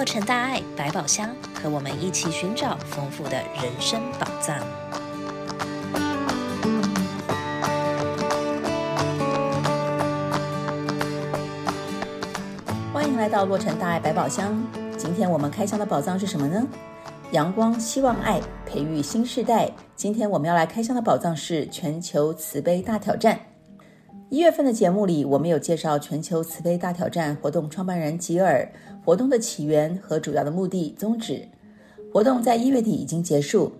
洛城大爱百宝箱，和我们一起寻找丰富的人生宝藏。欢迎来到洛城大爱百宝箱。今天我们开箱的宝藏是什么呢？阳光、希望、爱，培育新世代。今天我们要来开箱的宝藏是全球慈悲大挑战。一月份的节目里，我们有介绍全球慈悲大挑战活动创办人吉尔、活动的起源和主要的目的宗旨。活动在一月底已经结束。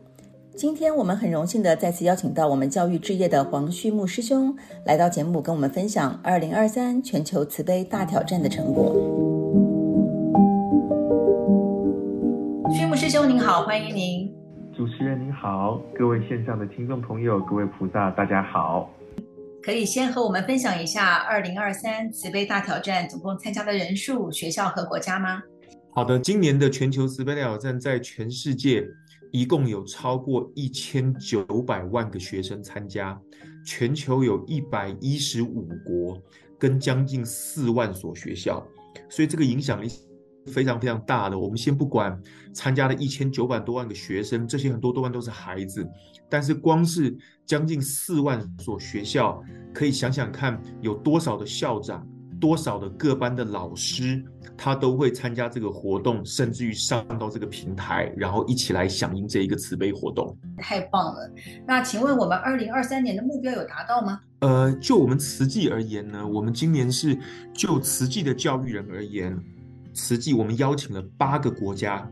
今天我们很荣幸的再次邀请到我们教育置业的黄旭牧师兄来到节目，跟我们分享二零二三全球慈悲大挑战的成果。旭牧师兄您好，欢迎您。主持人您好，各位线上的听众朋友，各位菩萨，大家好。可以先和我们分享一下二零二三慈悲大挑战总共参加的人数、学校和国家吗？好的，今年的全球慈悲大挑战在全世界一共有超过一千九百万个学生参加，全球有一百一十五国跟将近四万所学校，所以这个影响力。非常非常大的，我们先不管参加了一千九百多万个学生，这些很多多半都是孩子，但是光是将近四万所学校，可以想想看，有多少的校长，多少的各班的老师，他都会参加这个活动，甚至于上到这个平台，然后一起来响应这一个慈悲活动。太棒了！那请问我们二零二三年的目标有达到吗？呃，就我们慈济而言呢，我们今年是就慈济的教育人而言。慈济，我们邀请了八个国家，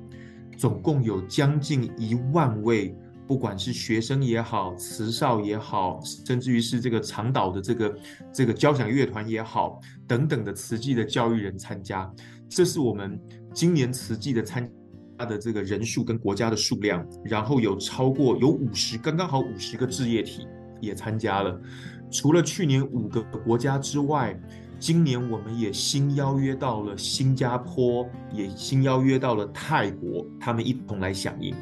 总共有将近一万位，不管是学生也好，慈少也好，甚至于是这个长岛的这个这个交响乐团也好，等等的慈济的教育人参加。这是我们今年慈济的参加的这个人数跟国家的数量，然后有超过有五十，刚刚好五十个志业体也参加了。除了去年五个国家之外，今年我们也新邀约到了新加坡，也新邀约到了泰国，他们一同来响应。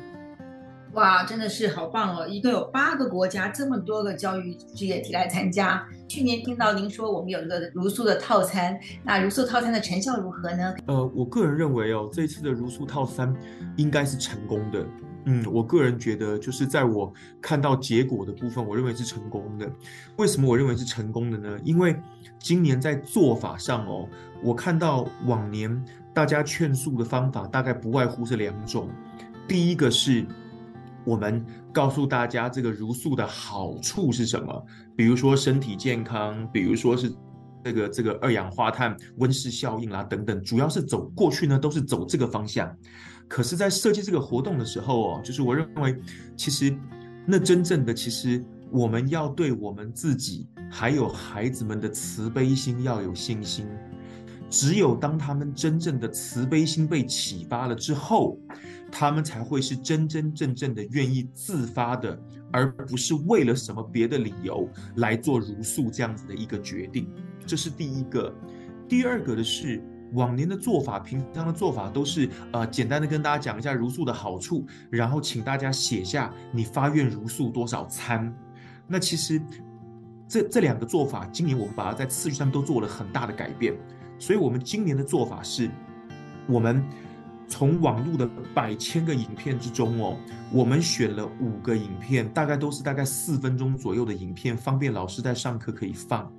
哇，真的是好棒哦！一共有八个国家，这么多个教育志业体来参加。去年听到您说我们有一个茹素的套餐，那茹素套餐的成效如何呢？呃，我个人认为哦，这次的茹素套餐应该是成功的。嗯，我个人觉得，就是在我看到结果的部分，我认为是成功的。为什么我认为是成功的呢？因为今年在做法上哦，我看到往年大家劝素的方法大概不外乎是两种。第一个是，我们告诉大家这个茹素的好处是什么，比如说身体健康，比如说是这个这个二氧化碳温室效应啦等等，主要是走过去呢都是走这个方向。可是，在设计这个活动的时候哦，就是我认为，其实那真正的，其实我们要对我们自己还有孩子们的慈悲心要有信心。只有当他们真正的慈悲心被启发了之后，他们才会是真真正正的愿意自发的，而不是为了什么别的理由来做茹素这样子的一个决定。这是第一个。第二个的是。往年的做法，平常的做法都是呃简单的跟大家讲一下茹素的好处，然后请大家写下你发愿茹素多少餐。那其实这这两个做法，今年我们把它在次序上都做了很大的改变。所以，我们今年的做法是，我们从网络的百千个影片之中哦，我们选了五个影片，大概都是大概四分钟左右的影片，方便老师在上课可以放。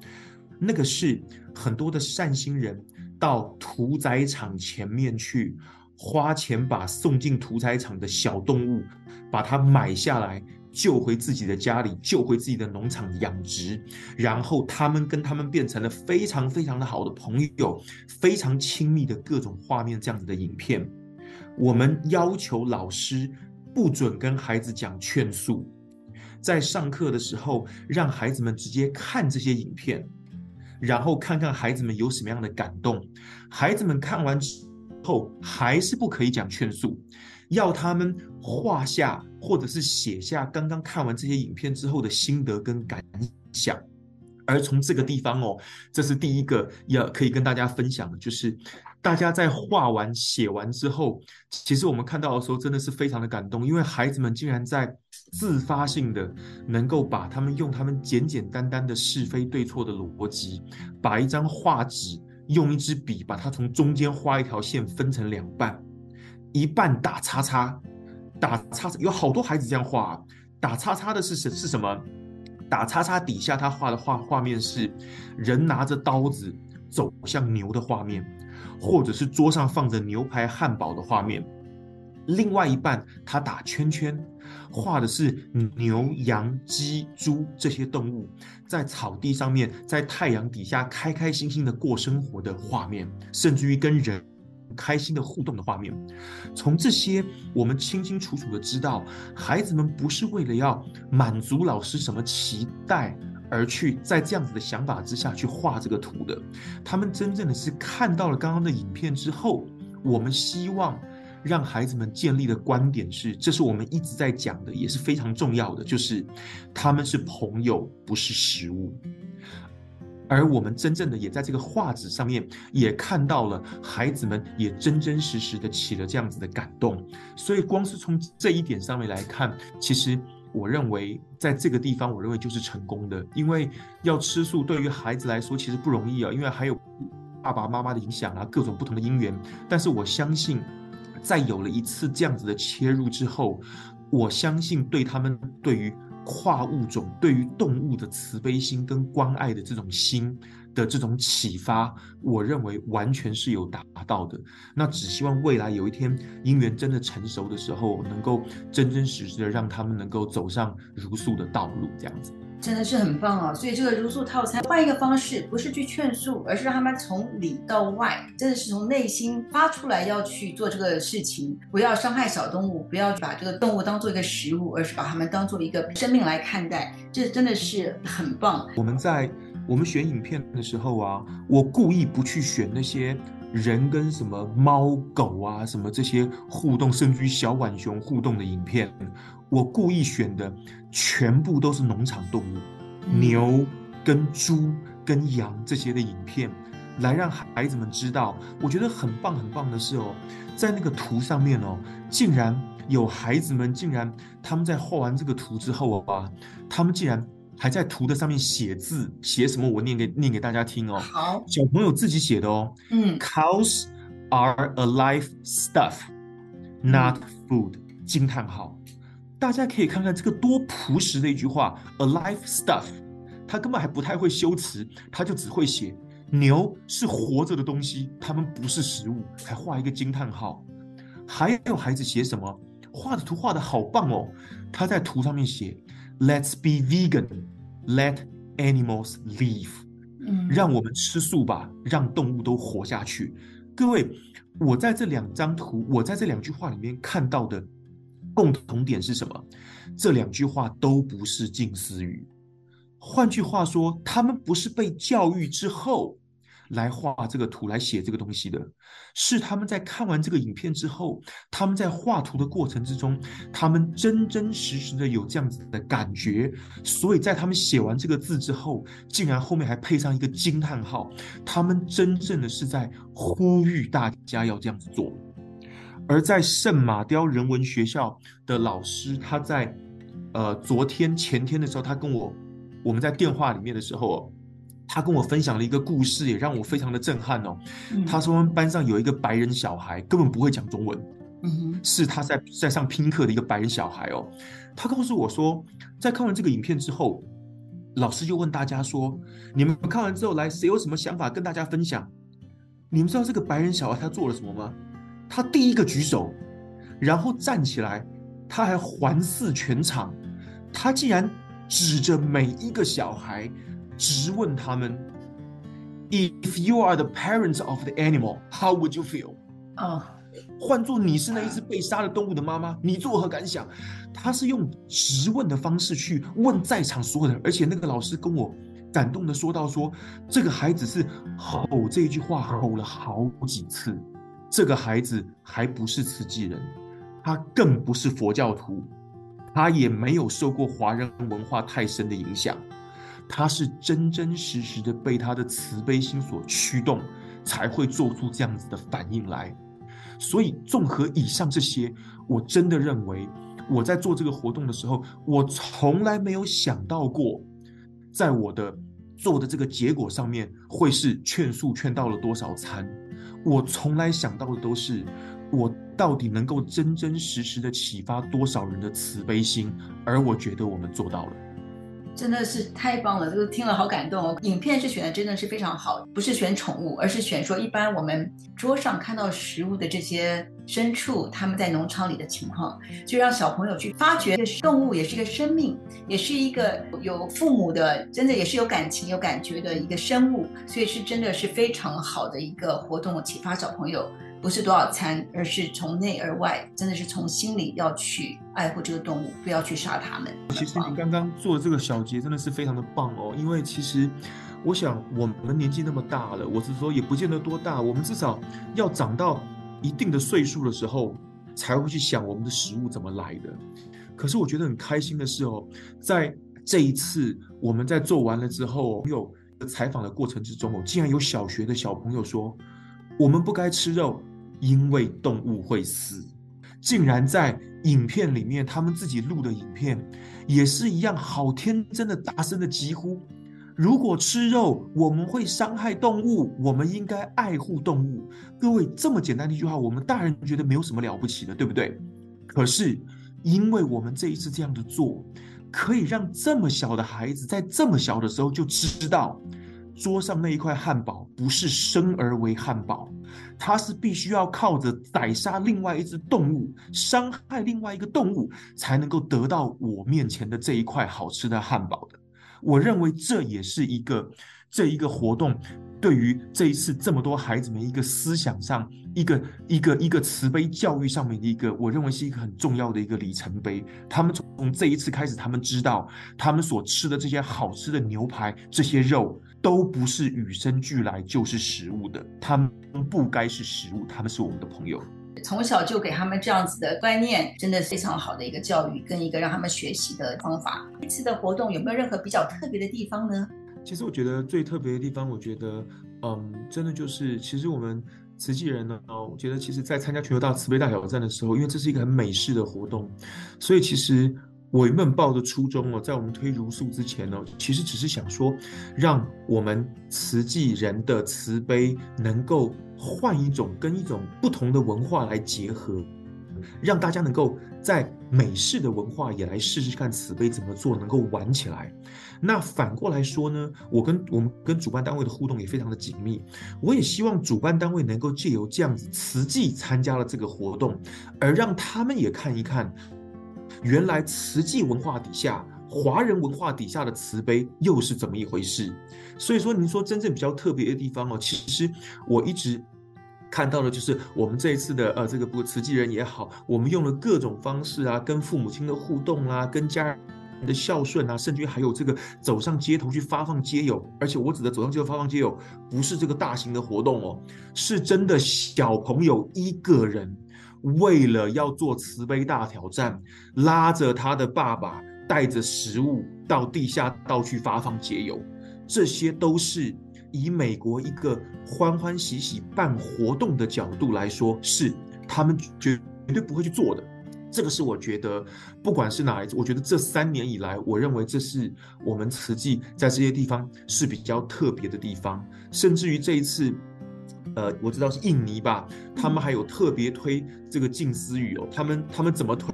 那个是很多的善心人。到屠宰场前面去，花钱把送进屠宰场的小动物，把它买下来，救回自己的家里，救回自己的农场养殖，然后他们跟他们变成了非常非常的好的朋友，非常亲密的各种画面，这样子的影片。我们要求老师不准跟孩子讲劝诉，在上课的时候让孩子们直接看这些影片。然后看看孩子们有什么样的感动，孩子们看完之后还是不可以讲劝诉，要他们画下或者是写下刚刚看完这些影片之后的心得跟感想。而从这个地方哦，这是第一个要可以跟大家分享的，就是。大家在画完、写完之后，其实我们看到的时候，真的是非常的感动，因为孩子们竟然在自发性的能够把他们用他们简简单单的是非对错的逻辑，把一张画纸用一支笔把它从中间画一条线分成两半，一半打叉叉，打叉叉，有好多孩子这样画，打叉叉的是什是什么？打叉叉底下他画的画画面是人拿着刀子走向牛的画面，或者是桌上放着牛排汉堡的画面。另外一半他打圈圈，画的是牛、羊、鸡、猪这些动物在草地上面，在太阳底下开开心心的过生活的画面，甚至于跟人开心的互动的画面。从这些，我们清清楚楚的知道，孩子们不是为了要满足老师什么期待而去在这样子的想法之下去画这个图的。他们真正的是看到了刚刚的影片之后，我们希望。让孩子们建立的观点是，这是我们一直在讲的，也是非常重要的，就是他们是朋友，不是食物。而我们真正的也在这个画纸上面也看到了，孩子们也真真实实的起了这样子的感动。所以，光是从这一点上面来看，其实我认为在这个地方，我认为就是成功的。因为要吃素对于孩子来说其实不容易啊，因为还有爸爸妈妈的影响啊，各种不同的因缘。但是我相信。在有了一次这样子的切入之后，我相信对他们对于跨物种、对于动物的慈悲心跟关爱的这种心的这种启发，我认为完全是有达到的。那只希望未来有一天姻缘真的成熟的时候，能够真真实实的让他们能够走上如素的道路，这样子。真的是很棒哦，所以这个如素套餐换一个方式，不是去劝素，而是让他们从里到外，真的是从内心发出来要去做这个事情，不要伤害小动物，不要把这个动物当做一个食物，而是把它们当做一个生命来看待，这真的是很棒。我们在我们选影片的时候啊，我故意不去选那些人跟什么猫狗啊什么这些互动，甚至于小浣熊互动的影片。我故意选的全部都是农场动物，牛跟猪跟羊这些的影片，来让孩子们知道。我觉得很棒很棒的是哦，在那个图上面哦，竟然有孩子们竟然他们在画完这个图之后啊，他们竟然还在图的上面写字，写什么？我念给念给大家听哦。好，小朋友自己写的哦。嗯，Cows are a live stuff, not food。惊叹号。大家可以看看这个多朴实的一句话，a live stuff，他根本还不太会修辞，他就只会写牛是活着的东西，他们不是食物，还画一个惊叹号。还有孩子写什么？画的图画的好棒哦，他在图上面写，Let's be vegan，let animals live，嗯，让我们吃素吧，让动物都活下去。各位，我在这两张图，我在这两句话里面看到的。共同点是什么？这两句话都不是近似语。换句话说，他们不是被教育之后来画这个图、来写这个东西的，是他们在看完这个影片之后，他们在画图的过程之中，他们真真实实的有这样子的感觉。所以在他们写完这个字之后，竟然后面还配上一个惊叹号。他们真正的是在呼吁大家要这样子做。而在圣马雕人文学校的老师，他在呃昨天前天的时候，他跟我我们在电话里面的时候，他跟我分享了一个故事，也让我非常的震撼哦。嗯、他说，班上有一个白人小孩，根本不会讲中文，嗯，是他在在上拼课的一个白人小孩哦。他告诉我说，在看完这个影片之后，老师就问大家说：“你们看完之后来，谁有什么想法跟大家分享？你们知道这个白人小孩他做了什么吗？”他第一个举手，然后站起来，他还环视全场，他竟然指着每一个小孩，质问他们：“If you are the parents of the animal, how would you feel？” 啊，换作你是那一只被杀的动物的妈妈，你作何感想？他是用质问的方式去问在场所有人，而且那个老师跟我感动的说到说：“这个孩子是吼这一句话吼了好几次。”这个孩子还不是慈济人，他更不是佛教徒，他也没有受过华人文化太深的影响，他是真真实实的被他的慈悲心所驱动，才会做出这样子的反应来。所以，综合以上这些，我真的认为，我在做这个活动的时候，我从来没有想到过，在我的做的这个结果上面会是劝素劝到了多少餐。我从来想到的都是，我到底能够真真实实的启发多少人的慈悲心，而我觉得我们做到了。真的是太棒了，这个听了好感动哦。影片是选的真的是非常好，不是选宠物，而是选说一般我们桌上看到食物的这些牲畜，他们在农场里的情况，就让小朋友去发掘，动物也是一个生命，也是一个有父母的，真的也是有感情、有感觉的一个生物，所以是真的是非常好的一个活动，启发小朋友。不是多少餐，而是从内而外，真的是从心里要去爱护这个动物，不要去杀它们。其实你刚刚做的这个小结真的是非常的棒哦，因为其实我想我们年纪那么大了，我是说也不见得多大，我们至少要长到一定的岁数的时候，才会去想我们的食物怎么来的。可是我觉得很开心的是哦，在这一次我们在做完了之后，有采访的过程之中哦，竟然有小学的小朋友说。我们不该吃肉，因为动物会死。竟然在影片里面，他们自己录的影片，也是一样，好天真的大声的疾呼：如果吃肉，我们会伤害动物，我们应该爱护动物。各位，这么简单的一句话，我们大人觉得没有什么了不起的，对不对？可是，因为我们这一次这样的做，可以让这么小的孩子在这么小的时候就知道。桌上那一块汉堡不是生而为汉堡，它是必须要靠着宰杀另外一只动物，伤害另外一个动物，才能够得到我面前的这一块好吃的汉堡的。我认为这也是一个这一个活动对于这一次这么多孩子们一个思想上一个一个一个慈悲教育上面的一个，我认为是一个很重要的一个里程碑。他们从这一次开始，他们知道他们所吃的这些好吃的牛排，这些肉。都不是与生俱来就是食物的，他们不该是食物，他们是我们的朋友。从小就给他们这样子的观念，真的是非常好的一个教育，跟一个让他们学习的方法。这次的活动有没有任何比较特别的地方呢？其实我觉得最特别的地方，我觉得，嗯，真的就是，其实我们慈济人呢，我觉得其实，在参加全球大慈悲大挑战的时候，因为这是一个很美式的活动，所以其实。我原本抱的初衷哦，在我们推茹素之前呢，其实只是想说，让我们慈济人的慈悲能够换一种跟一种不同的文化来结合，让大家能够在美式的文化也来试试看慈悲怎么做，能够玩起来。那反过来说呢，我跟我们跟主办单位的互动也非常的紧密，我也希望主办单位能够借由这样子慈济参加了这个活动，而让他们也看一看。原来慈济文化底下，华人文化底下的慈悲又是怎么一回事？所以说，您说真正比较特别的地方哦，其实我一直看到的就是我们这一次的呃这个不慈济人也好，我们用了各种方式啊，跟父母亲的互动啊，跟家人的孝顺啊，甚至于还有这个走上街头去发放街友，而且我指的走上街头发放街友，不是这个大型的活动哦，是真的小朋友一个人。为了要做慈悲大挑战，拉着他的爸爸，带着食物到地下道去发放节油，这些都是以美国一个欢欢喜喜办活动的角度来说，是他们绝绝对不会去做的。这个是我觉得，不管是哪一次，我觉得这三年以来，我认为这是我们慈济在这些地方是比较特别的地方，甚至于这一次。呃，我知道是印尼吧，他们还有特别推这个近思语哦。他们他们怎么推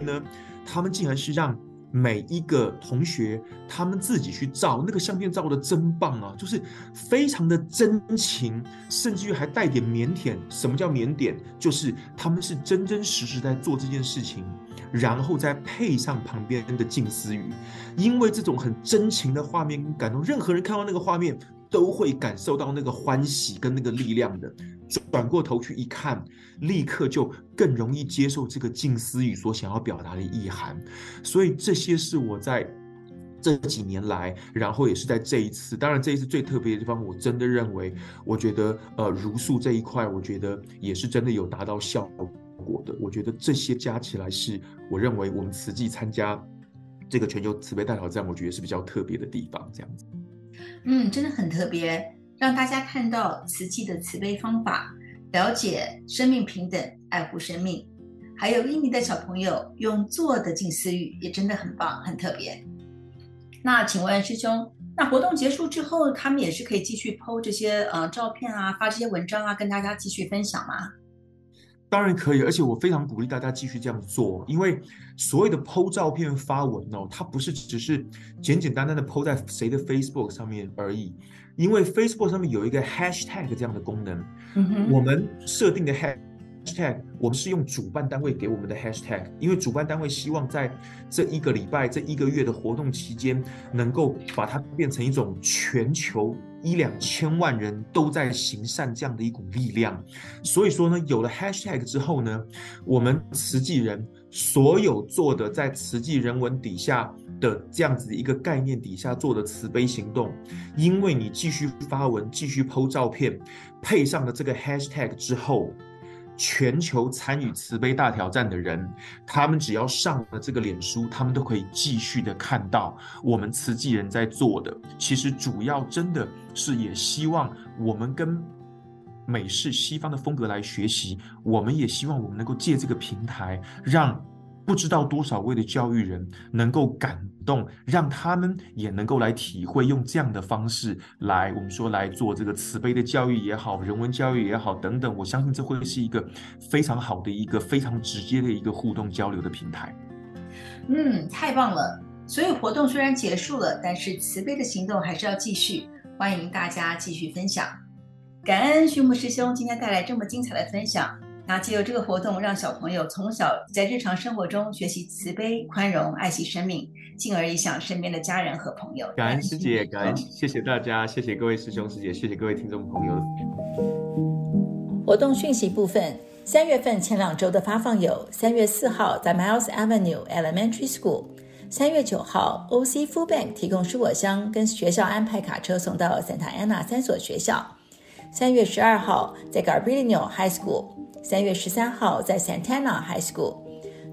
呢？他们竟然是让每一个同学他们自己去照那个相片，照的真棒啊！就是非常的真情，甚至于还带点腼腆。什么叫腼腆？就是他们是真真实实在做这件事情，然后再配上旁边的静思语，因为这种很真情的画面跟感动，任何人看到那个画面。都会感受到那个欢喜跟那个力量的，转过头去一看，立刻就更容易接受这个静思语所想要表达的意涵。所以这些是我在这几年来，然后也是在这一次，当然这一次最特别的地方，我真的认为，我觉得呃如素这一块，我觉得也是真的有达到效果的。我觉得这些加起来是我认为我们实际参加这个全球慈悲大挑战，我觉得是比较特别的地方，这样子。嗯，真的很特别，让大家看到慈济的慈悲方法，了解生命平等，爱护生命。还有印尼的小朋友用做的静思语，也真的很棒，很特别。那请问师兄，那活动结束之后，他们也是可以继续 PO 这些呃照片啊，发这些文章啊，跟大家继续分享吗？当然可以，而且我非常鼓励大家继续这样做，因为所谓的 PO 照片发文哦，它不是只是简简单单的 PO 在谁的 Facebook 上面而已，因为 Facebook 上面有一个 Hashtag 这样的功能，嗯，我们设定的 Hashtag，我们是用主办单位给我们的 Hashtag，因为主办单位希望在这一个礼拜、这一个月的活动期间，能够把它变成一种全球。一两千万人都在行善这样的一股力量，所以说呢，有了 hashtag 之后呢，我们慈济人所有做的在慈济人文底下的这样子一个概念底下做的慈悲行动，因为你继续发文，继续 po 照片，配上了这个 hashtag 之后。全球参与慈悲大挑战的人，他们只要上了这个脸书，他们都可以继续的看到我们慈济人在做的。其实主要真的是也希望我们跟美式西方的风格来学习，我们也希望我们能够借这个平台让。不知道多少位的教育人能够感动，让他们也能够来体会，用这样的方式来，我们说来做这个慈悲的教育也好，人文教育也好等等。我相信这会是一个非常好的一个非常直接的一个互动交流的平台。嗯，太棒了！所有活动虽然结束了，但是慈悲的行动还是要继续。欢迎大家继续分享。感恩虚木师兄今天带来这么精彩的分享。那借由这个活动，让小朋友从小在日常生活中学习慈悲、宽容、爱惜生命，进而影响身边的家人和朋友。感恩师姐，感恩，谢谢大家，谢谢各位师兄师姐，谢谢各位听众朋友。活动讯息部分：三月份前两周的发放有：三月四号在 Miles Avenue Elementary School，三月九号 OC Food Bank 提供蔬果箱，跟学校安排卡车送到 Santa Ana 三所学校。三月十二号在 Garbarino High School。三月十三号在 Santana High School。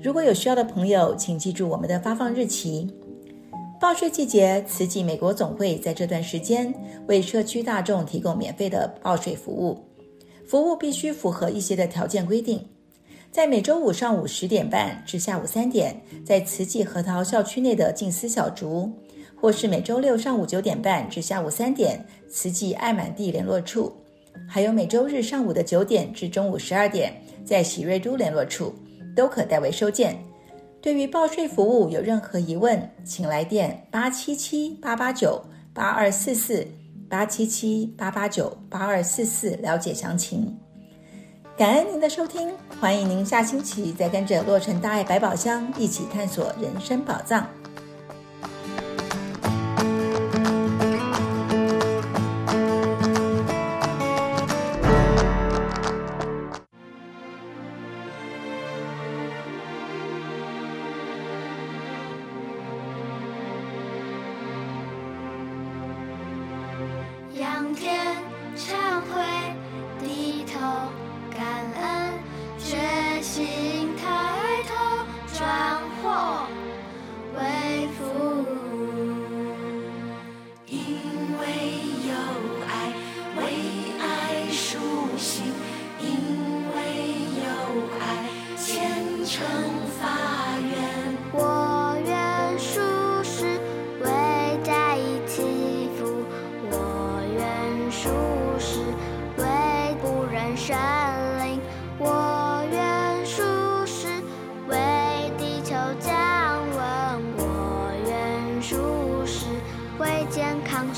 如果有需要的朋友，请记住我们的发放日期。报税季节，慈济美国总会在这段时间为社区大众提供免费的报税服务，服务必须符合一些的条件规定。在每周五上午十点半至下午三点，在慈济核桃校区内的静思小竹，或是每周六上午九点半至下午三点，慈济爱满地联络处。还有每周日上午的九点至中午十二点，在喜瑞都联络处都可代为收件。对于报税服务有任何疑问，请来电八七七八八九八二四四八七七八八九八二四四了解详情。感恩您的收听，欢迎您下星期再跟着洛城大爱百宝箱一起探索人生宝藏。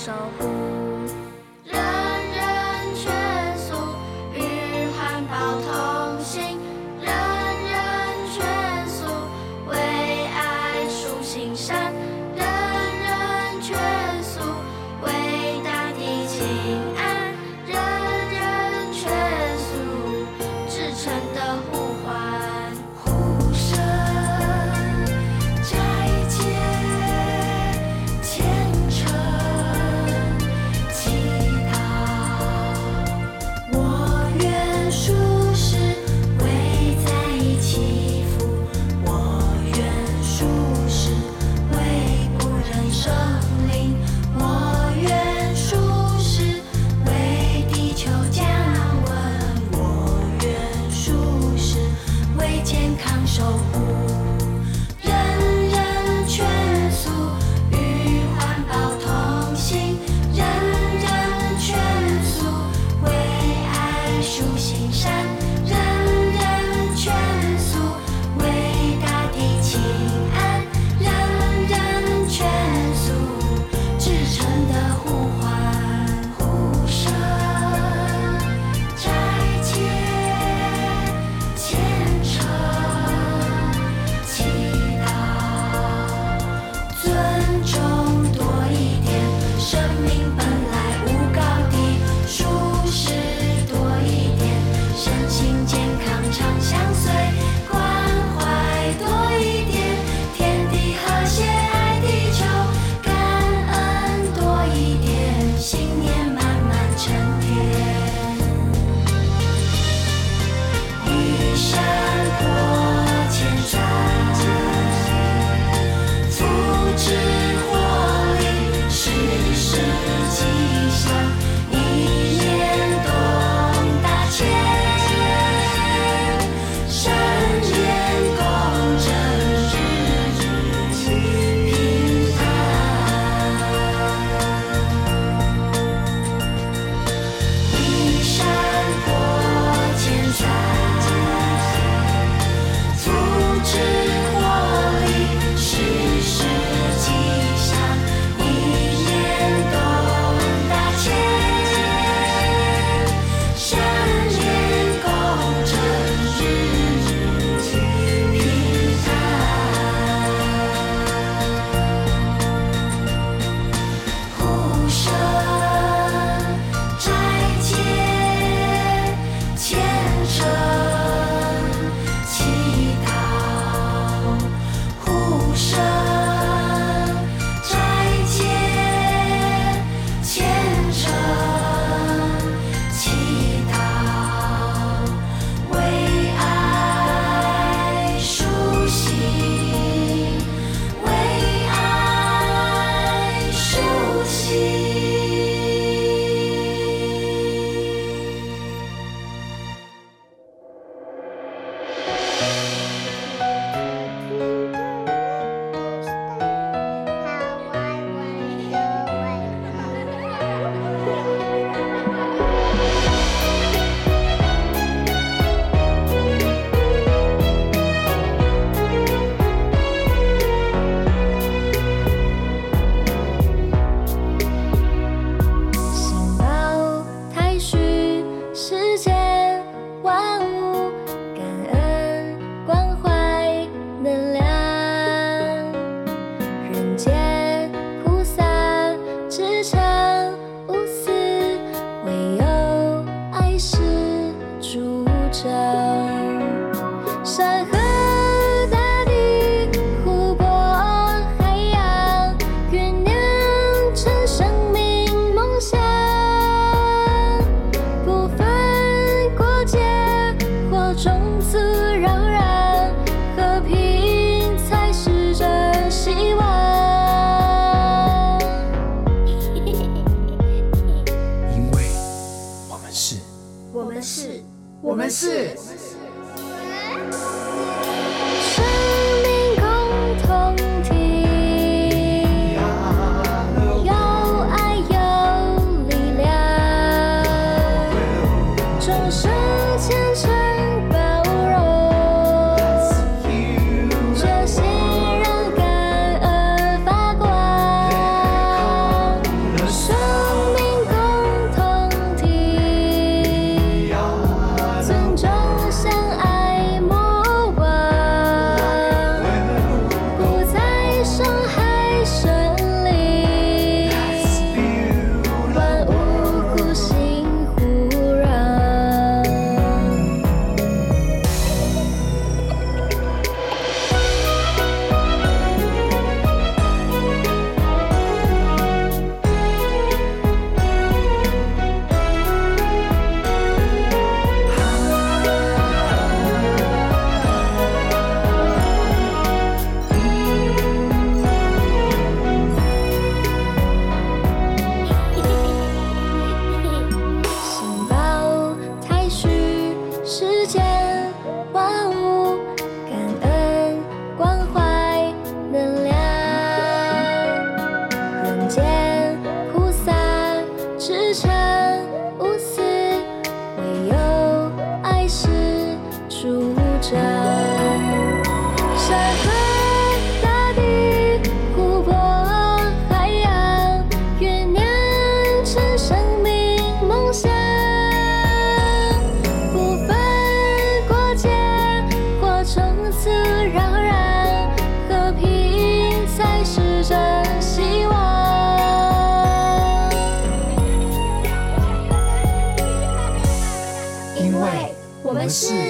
守护。是。我们，是。我们，是。是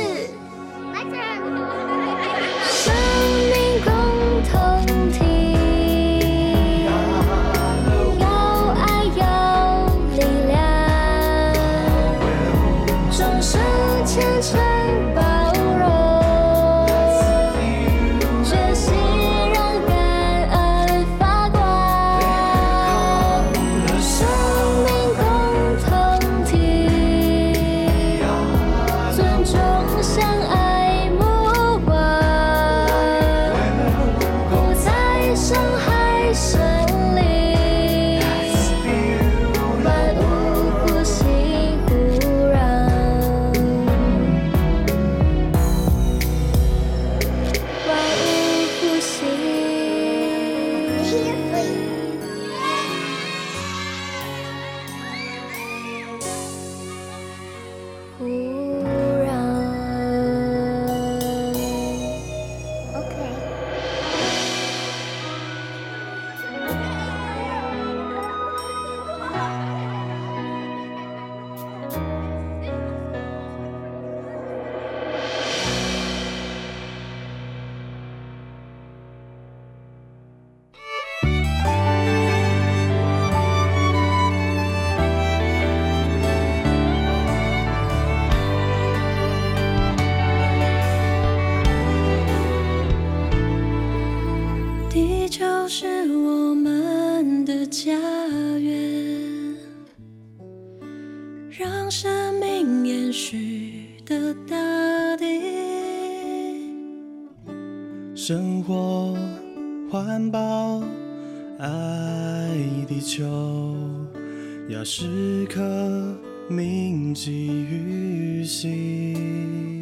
让生命延续的大地。生活环保爱地球要时刻铭记于心。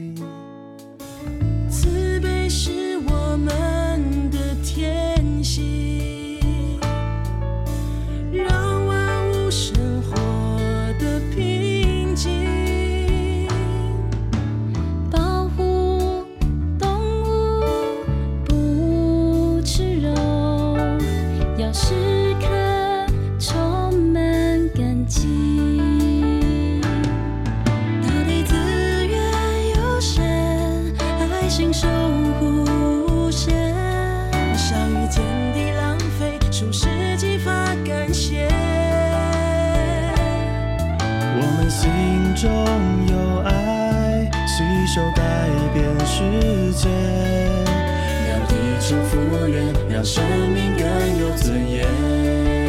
中有爱携手改变世界。让地球复原让生命更有尊严。